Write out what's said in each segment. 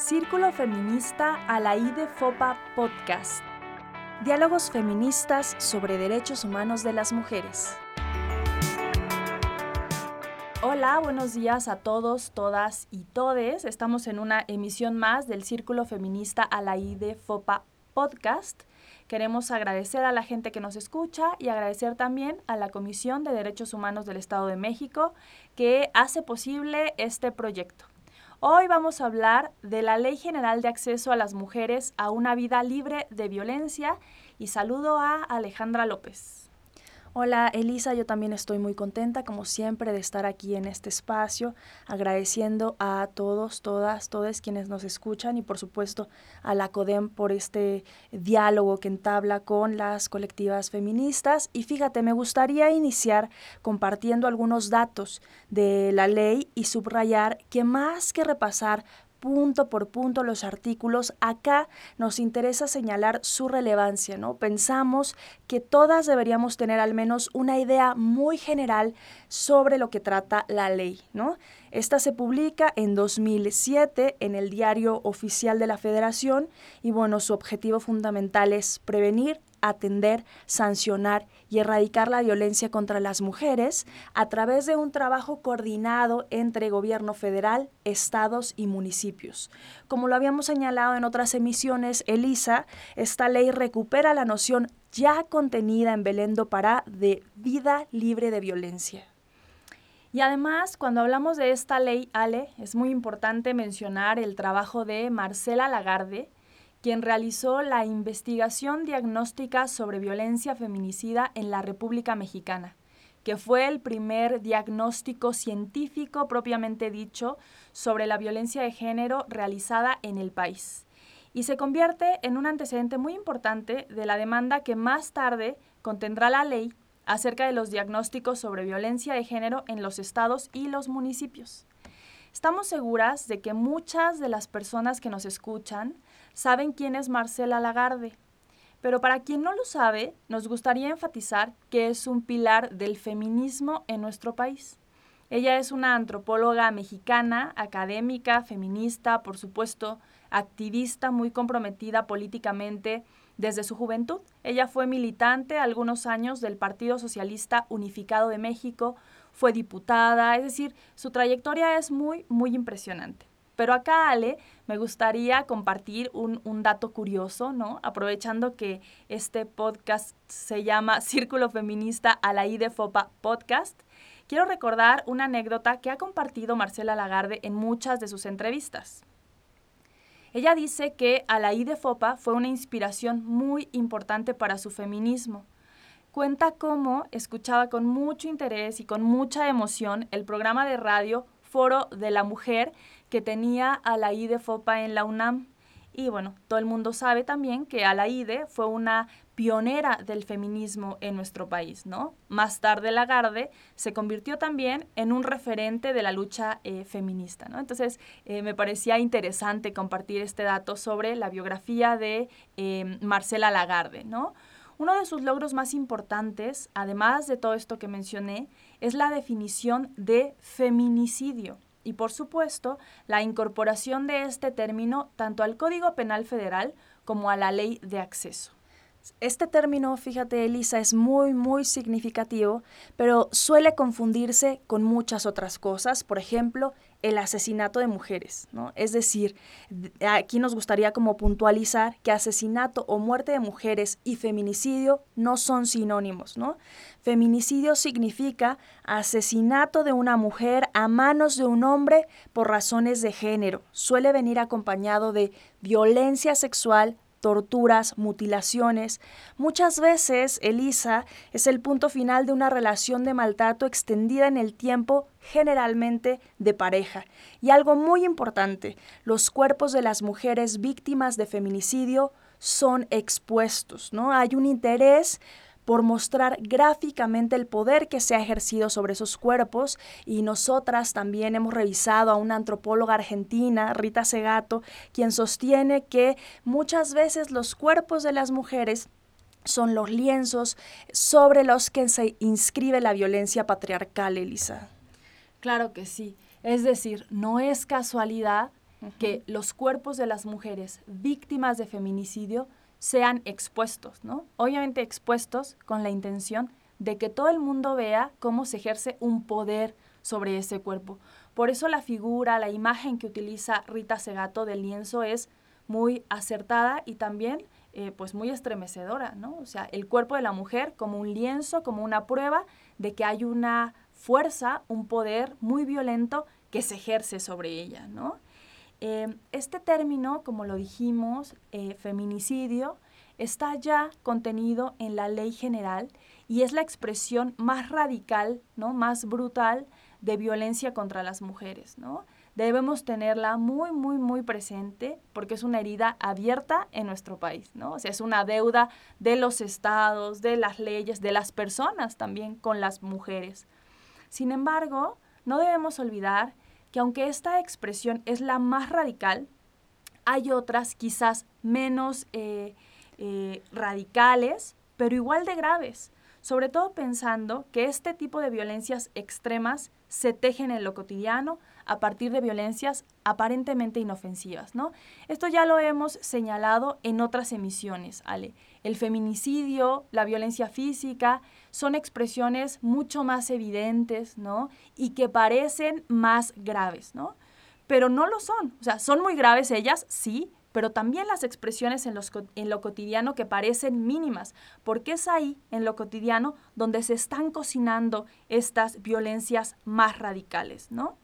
Círculo Feminista a la IDE FOPA Podcast. Diálogos feministas sobre derechos humanos de las mujeres. Hola, buenos días a todos, todas y todes. Estamos en una emisión más del Círculo Feminista a la IDE FOPA Podcast. Queremos agradecer a la gente que nos escucha y agradecer también a la Comisión de Derechos Humanos del Estado de México que hace posible este proyecto. Hoy vamos a hablar de la Ley General de Acceso a las Mujeres a una vida libre de violencia y saludo a Alejandra López. Hola Elisa, yo también estoy muy contenta como siempre de estar aquí en este espacio, agradeciendo a todos, todas, todos quienes nos escuchan y por supuesto a la CODEM por este diálogo que entabla con las colectivas feministas. Y fíjate, me gustaría iniciar compartiendo algunos datos de la ley y subrayar que más que repasar punto por punto los artículos, acá nos interesa señalar su relevancia, ¿no? Pensamos que todas deberíamos tener al menos una idea muy general sobre lo que trata la ley, ¿no? Esta se publica en 2007 en el Diario Oficial de la Federación y bueno, su objetivo fundamental es prevenir, atender, sancionar y erradicar la violencia contra las mujeres a través de un trabajo coordinado entre gobierno federal, estados y municipios. Como lo habíamos señalado en otras emisiones, Elisa, esta ley recupera la noción ya contenida en Belén do Pará de vida libre de violencia. Y además, cuando hablamos de esta ley, Ale, es muy importante mencionar el trabajo de Marcela Lagarde, quien realizó la investigación diagnóstica sobre violencia feminicida en la República Mexicana, que fue el primer diagnóstico científico propiamente dicho sobre la violencia de género realizada en el país. Y se convierte en un antecedente muy importante de la demanda que más tarde contendrá la ley acerca de los diagnósticos sobre violencia de género en los estados y los municipios. Estamos seguras de que muchas de las personas que nos escuchan saben quién es Marcela Lagarde. Pero para quien no lo sabe, nos gustaría enfatizar que es un pilar del feminismo en nuestro país. Ella es una antropóloga mexicana, académica, feminista, por supuesto, activista muy comprometida políticamente desde su juventud. Ella fue militante algunos años del Partido Socialista Unificado de México, fue diputada, es decir, su trayectoria es muy, muy impresionante. Pero acá, Ale, me gustaría compartir un, dato curioso, ¿no? Aprovechando que este podcast se llama Círculo Feminista a la IDEFOPA Podcast, quiero recordar una anécdota que ha compartido Marcela Lagarde en muchas de sus entrevistas. Ella dice que a la IDEFOPA fue una inspiración muy importante para su feminismo. Cuenta cómo escuchaba con mucho interés y con mucha emoción el programa de radio Foro de la Mujer que tenía a la IDE FOPA en la UNAM. Y bueno, todo el mundo sabe también que Alaide fue una pionera del feminismo en nuestro país, ¿no? Más tarde Lagarde se convirtió también en un referente de la lucha eh, feminista, ¿no? Entonces, eh, me parecía interesante compartir este dato sobre la biografía de eh, Marcela Lagarde, ¿no? Uno de sus logros más importantes, además de todo esto que mencioné, es la definición de feminicidio y, por supuesto, la incorporación de este término tanto al Código Penal Federal como a la Ley de Acceso. Este término, fíjate Elisa, es muy, muy significativo, pero suele confundirse con muchas otras cosas, por ejemplo, el asesinato de mujeres, ¿no? Es decir, aquí nos gustaría como puntualizar que asesinato o muerte de mujeres y feminicidio no son sinónimos, ¿no? Feminicidio significa asesinato de una mujer a manos de un hombre por razones de género. Suele venir acompañado de violencia sexual, torturas, mutilaciones. Muchas veces, Elisa, es el punto final de una relación de maltrato extendida en el tiempo, generalmente de pareja. Y algo muy importante, los cuerpos de las mujeres víctimas de feminicidio son expuestos, ¿no? Hay un interés por mostrar gráficamente el poder que se ha ejercido sobre esos cuerpos y nosotras también hemos revisado a una antropóloga argentina, Rita Segato, quien sostiene que muchas veces los cuerpos de las mujeres son los lienzos sobre los que se inscribe la violencia patriarcal, Elisa. Claro que sí. Es decir, no es casualidad que los cuerpos de las mujeres víctimas de feminicidio sean expuestos, ¿no? Obviamente expuestos con la intención de que todo el mundo vea cómo se ejerce un poder sobre ese cuerpo. Por eso la figura, la imagen que utiliza Rita Segato del lienzo es muy acertada y también eh, pues muy estremecedora, ¿no? O sea, el cuerpo de la mujer como un lienzo, como una prueba de que hay una fuerza, un poder muy violento que se ejerce sobre ella, ¿no? Eh, este término, como lo dijimos, eh, feminicidio, está ya contenido en la ley general y es la expresión más radical, ¿no? más brutal de violencia contra las mujeres. ¿no? Debemos tenerla muy, muy, muy presente porque es una herida abierta en nuestro país. ¿no? O sea, es una deuda de los estados, de las leyes, de las personas también con las mujeres. Sin embargo, no debemos olvidar que aunque esta expresión es la más radical, hay otras quizás menos eh, eh, radicales, pero igual de graves, sobre todo pensando que este tipo de violencias extremas se tejen en lo cotidiano a partir de violencias aparentemente inofensivas, ¿no? Esto ya lo hemos señalado en otras emisiones, Ale. El feminicidio, la violencia física, son expresiones mucho más evidentes, ¿no? Y que parecen más graves, ¿no? Pero no lo son. O sea, son muy graves ellas, sí, pero también las expresiones en, en, lo cotidiano que parecen mínimas, porque es ahí, en lo cotidiano, donde se están cocinando estas violencias más radicales, ¿no?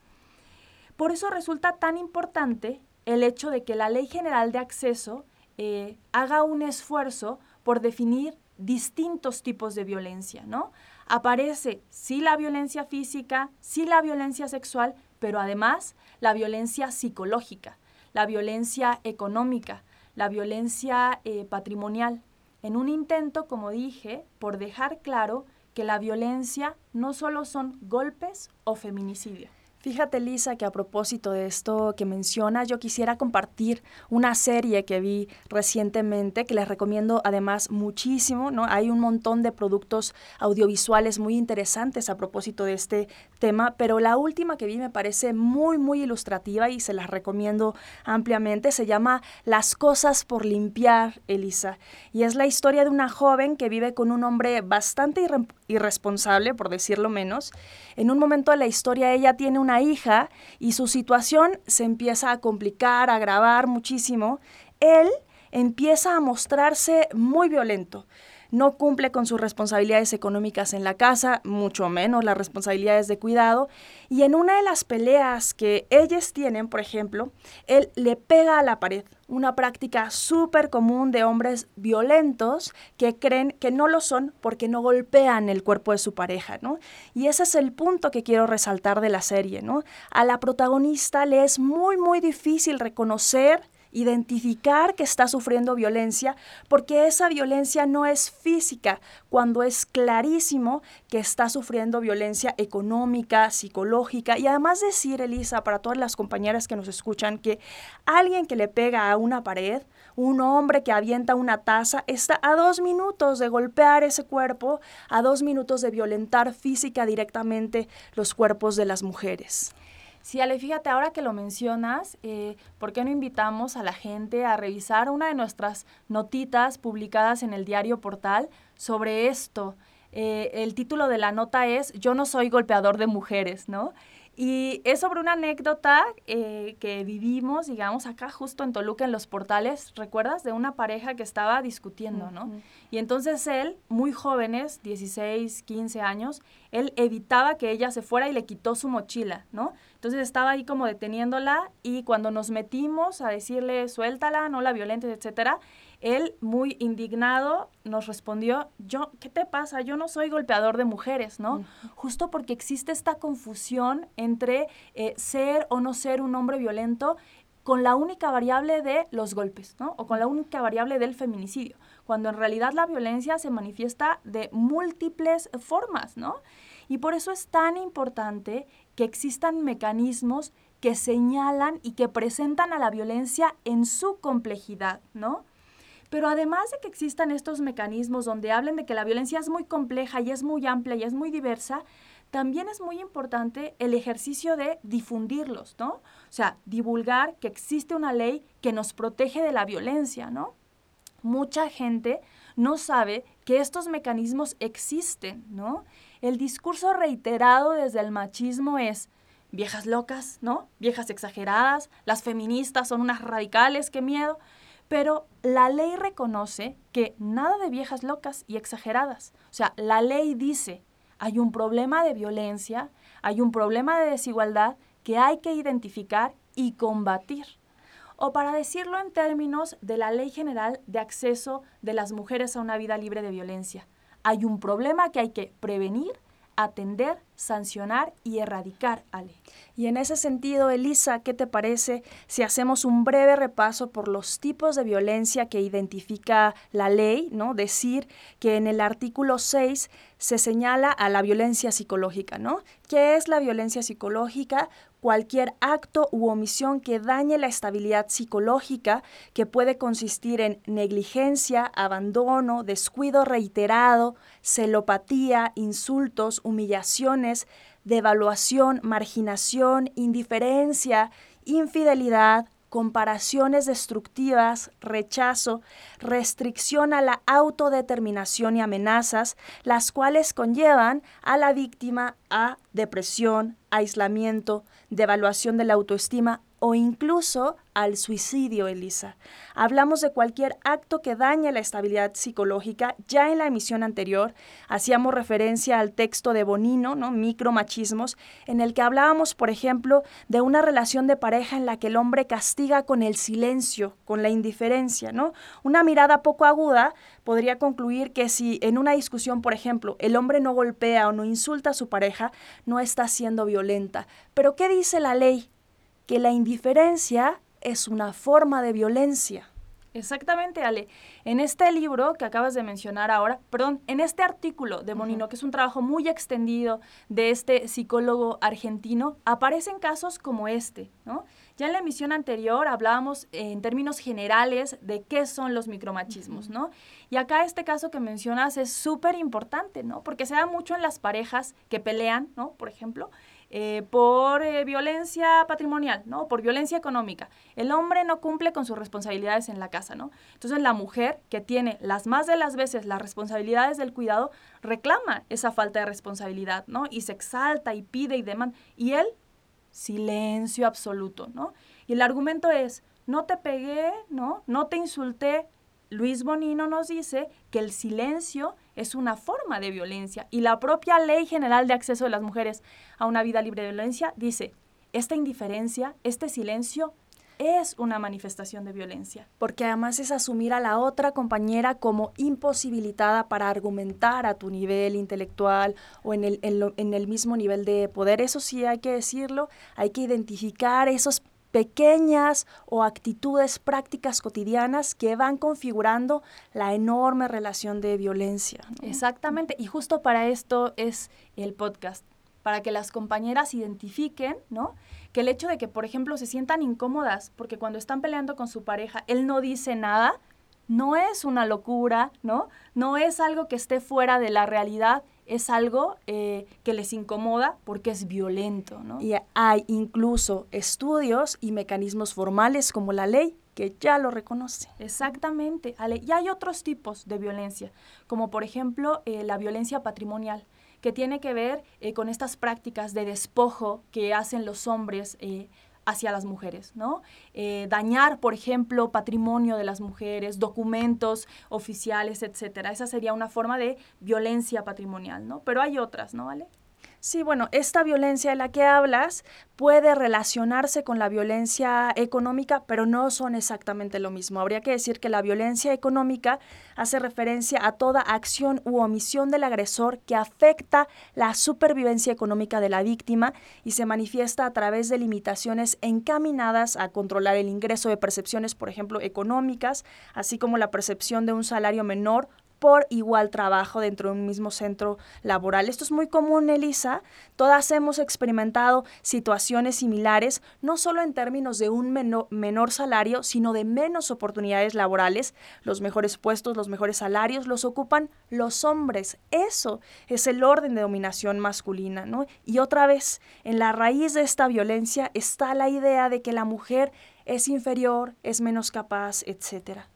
Por eso resulta tan importante el hecho de que la Ley General de Acceso eh, haga un esfuerzo por definir distintos tipos de violencia, ¿no? Aparece sí la violencia física, sí la violencia sexual, pero además la violencia psicológica, la violencia económica, la violencia eh, patrimonial, en un intento, como dije, por dejar claro que la violencia no solo son golpes o feminicidio. Fíjate, Lisa, que a propósito de esto que mencionas, yo quisiera compartir una serie que vi recientemente, que les recomiendo además muchísimo, ¿no? Hay un montón de productos audiovisuales muy interesantes a propósito de este tema, pero la última que vi me parece muy, muy ilustrativa y se las recomiendo ampliamente. Se llama Las cosas por limpiar, Elisa. Y es la historia de una joven que vive con un hombre bastante irresponsable, por decirlo menos. En un momento de la historia ella tiene una hija y su situación se empieza a complicar, a agravar muchísimo. Él empieza a mostrarse muy violento no cumple con sus responsabilidades económicas en la casa, mucho menos las responsabilidades de cuidado. Y en una de las peleas que ellos tienen, por ejemplo, él le pega a la pared, una práctica súper común de hombres violentos que creen que no lo son porque no golpean el cuerpo de su pareja, ¿no? Y ese es el punto que quiero resaltar de la serie, ¿no? A la protagonista le es muy, muy difícil reconocer identificar que está sufriendo violencia, porque esa violencia no es física, cuando es clarísimo que está sufriendo violencia económica, psicológica. Y además decir, Elisa, para todas las compañeras que nos escuchan, que alguien que le pega a una pared, un hombre que avienta una taza, está a dos minutos de golpear ese cuerpo, a dos minutos de violentar física directamente los cuerpos de las mujeres. Sí, Ale, fíjate, ahora que lo mencionas, eh, ¿por qué no invitamos a la gente a revisar una de nuestras notitas publicadas en el diario Portal sobre esto? Eh, el título de la nota es Yo no soy golpeador de mujeres, ¿no? Y es sobre una anécdota eh, que vivimos, digamos, acá justo en Toluca, en los portales, ¿recuerdas? De una pareja que estaba discutiendo, ¿no? Y entonces él, muy jóvenes, 16, 15 años, él evitaba que ella se fuera y le quitó su mochila, ¿no? Entonces estaba ahí como deteniéndola y cuando nos metimos a decirle, suéltala, no la violentes, etcétera, él, muy indignado, nos respondió, yo, ¿qué te pasa? Yo no soy golpeador de mujeres, ¿no? Justo porque existe esta confusión entre eh, ser o no ser un hombre violento con la única variable de los golpes, ¿no? O con la única variable del feminicidio, cuando en realidad la violencia se manifiesta de múltiples formas, ¿no? Y por eso es tan importante que existan mecanismos que señalan y que presentan a la violencia en su complejidad, ¿no? Pero además de que existan estos mecanismos donde hablen de que la violencia es muy compleja y es muy amplia y es muy diversa, también es muy importante el ejercicio de difundirlos, ¿no? O sea, divulgar que existe una ley que nos protege de la violencia, ¿no? Mucha gente no sabe que estos mecanismos existen, ¿no? El discurso reiterado desde el machismo es viejas locas, ¿no? Viejas exageradas, las feministas son unas radicales, qué miedo. Pero la ley reconoce que nada de viejas locas y exageradas. O sea, la ley dice, hay un problema de violencia, hay un problema de desigualdad que hay que identificar y combatir. O para decirlo en términos de la Ley General de Acceso de las Mujeres a una Vida Libre de Violencia, hay un problema que hay que prevenir, atender, sancionar y erradicar, Ale. Y en ese sentido, Elisa, ¿qué te parece si hacemos un breve repaso por los tipos de violencia que identifica la ley, ¿no? Decir que en el artículo 6 se señala a la violencia psicológica, ¿no? ¿Qué es la violencia psicológica? Cualquier acto u omisión que dañe la estabilidad psicológica, que puede consistir en negligencia, abandono, descuido reiterado, celopatía, insultos, humillaciones, devaluación, marginación, indiferencia, infidelidad, comparaciones destructivas, rechazo, restricción a la autodeterminación y amenazas, las cuales conllevan a la víctima a depresión, aislamiento, devaluación de la autoestima o incluso al suicidio, Elisa. Hablamos de cualquier acto que dañe la estabilidad psicológica. Ya en la emisión anterior hacíamos referencia al texto de Bonino, ¿no? Micromachismos, en el que hablábamos, por ejemplo, de una relación de pareja en la que el hombre castiga con el silencio, con la indiferencia, ¿no? Una mirada poco aguda podría concluir que si en una discusión, por ejemplo, el hombre no golpea o no insulta a su pareja, no está siendo violenta. Pero ¿qué dice la ley? Que la indiferencia es una forma de violencia. Exactamente, Ale. En este libro que acabas de mencionar ahora, perdón, en este artículo de Monino, que es un trabajo muy extendido de este psicólogo argentino, aparecen casos como este, ¿no? Ya en la emisión anterior hablábamos en términos generales de qué son los micromachismos, ¿no? Y acá este caso que mencionas es súper importante, ¿no? Porque se da mucho en las parejas que pelean, ¿no? Por ejemplo, eh, por eh, violencia patrimonial, ¿no? Por violencia económica. El hombre no cumple con sus responsabilidades en la casa, ¿no? Entonces la mujer, que tiene las más de las veces las responsabilidades del cuidado, reclama esa falta de responsabilidad, ¿no? Y se exalta y pide y demanda. Y él, silencio absoluto, ¿no? Y el argumento es, no te pegué, ¿no? No te insulté, Luis Bonino nos dice que el silencio es una forma de violencia y la propia Ley General de Acceso de las Mujeres a una Vida Libre de Violencia dice, esta indiferencia, este silencio es una manifestación de violencia. Porque además es asumir a la otra compañera como imposibilitada para argumentar a tu nivel intelectual o en el, en el mismo nivel de poder. Eso sí hay que decirlo, hay que identificar esos pequeñas o actitudes prácticas cotidianas que van configurando la enorme relación de violencia. Exactamente, y justo para esto es el podcast, para que las compañeras identifiquen, ¿no? Que el hecho de que, por ejemplo, se sientan incómodas porque cuando están peleando con su pareja, él no dice nada, no es una locura, ¿no? No es algo que esté fuera de la realidad es algo eh, que les incomoda porque es violento, ¿no? Y hay incluso estudios y mecanismos formales como la ley que ya lo reconoce. Exactamente, Ale. Y hay otros tipos de violencia, como por ejemplo eh, la violencia patrimonial, que tiene que ver eh, con estas prácticas de despojo que hacen los hombres hacia las mujeres, ¿no? Eh, dañar, por ejemplo, patrimonio de las mujeres, documentos oficiales, etcétera. Esa sería una forma de violencia patrimonial, ¿no? Pero hay otras, ¿no, Vale? Sí, bueno, esta violencia de la que hablas puede relacionarse con la violencia económica, pero no son exactamente lo mismo. Habría que decir que la violencia económica hace referencia a toda acción u omisión del agresor que afecta la supervivencia económica de la víctima y se manifiesta a través de limitaciones encaminadas a controlar el ingreso de percepciones, por ejemplo, económicas, así como la percepción de un salario menor por igual trabajo dentro de un mismo centro laboral. Esto es muy común, Elisa. Todas hemos experimentado situaciones similares, no solo en términos de un menor, salario, sino de menos oportunidades laborales. Los mejores puestos, los mejores salarios los ocupan los hombres. Eso es el orden de dominación masculina, ¿no? Y otra vez, en la raíz de esta violencia está la idea de que la mujer es inferior, es menos capaz, etcétera.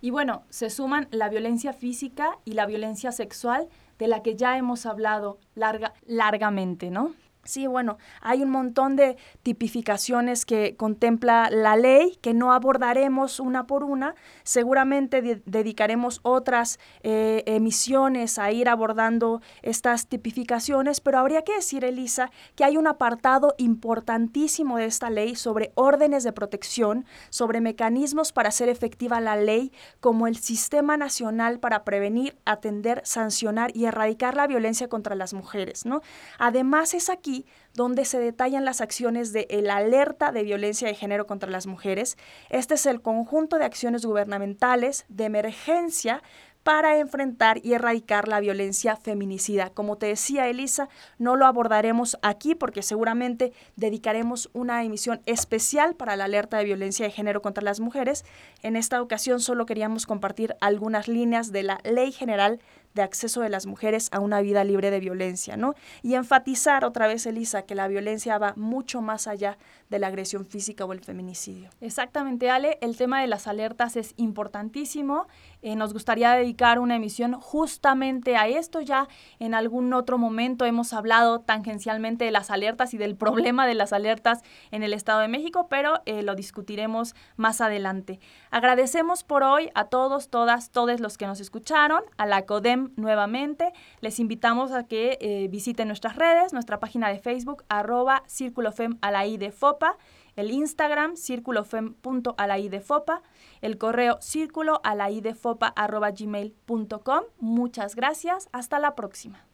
Y bueno, se suman la violencia física y la violencia sexual de la que ya hemos hablado larga, largamente, ¿no? Sí, bueno, hay un montón de tipificaciones que contempla la ley que no abordaremos una por una. Seguramente dedicaremos otras eh, emisiones a ir abordando estas tipificaciones, pero habría que decir, Elisa, que hay un apartado importantísimo de esta ley sobre órdenes de protección, sobre mecanismos para hacer efectiva la ley, como el Sistema Nacional para Prevenir, Atender, Sancionar y Erradicar la Violencia contra las Mujeres. ¿no? Además, es aquí donde se detallan las acciones de el alerta de violencia de género contra las mujeres. Este es el conjunto de acciones gubernamentales de emergencia para enfrentar y erradicar la violencia feminicida. Como te decía Elisa, no lo abordaremos aquí porque seguramente dedicaremos una emisión especial para la alerta de violencia de género contra las mujeres. En esta ocasión solo queríamos compartir algunas líneas de la Ley General de acceso de las mujeres a una vida libre de violencia, ¿no? Y enfatizar otra vez, Elisa, que la violencia va mucho más allá de la agresión física o el feminicidio. Exactamente, Ale, el tema de las alertas es importantísimo. Eh, nos gustaría dedicar una emisión justamente a esto. Ya en algún otro momento hemos hablado tangencialmente de las alertas y del problema de las alertas en el Estado de México, pero eh, lo discutiremos más adelante. Agradecemos por hoy a todos, todas, todos los que nos escucharon, a la CODEM nuevamente. Les invitamos a que eh, visiten nuestras redes, nuestra página de Facebook, arroba círculofem a la de FOPA, el Instagram, círculofem.alaí de FOPA, el correo círculo a la I de FOPA arroba gmail.com. Muchas gracias, hasta la próxima.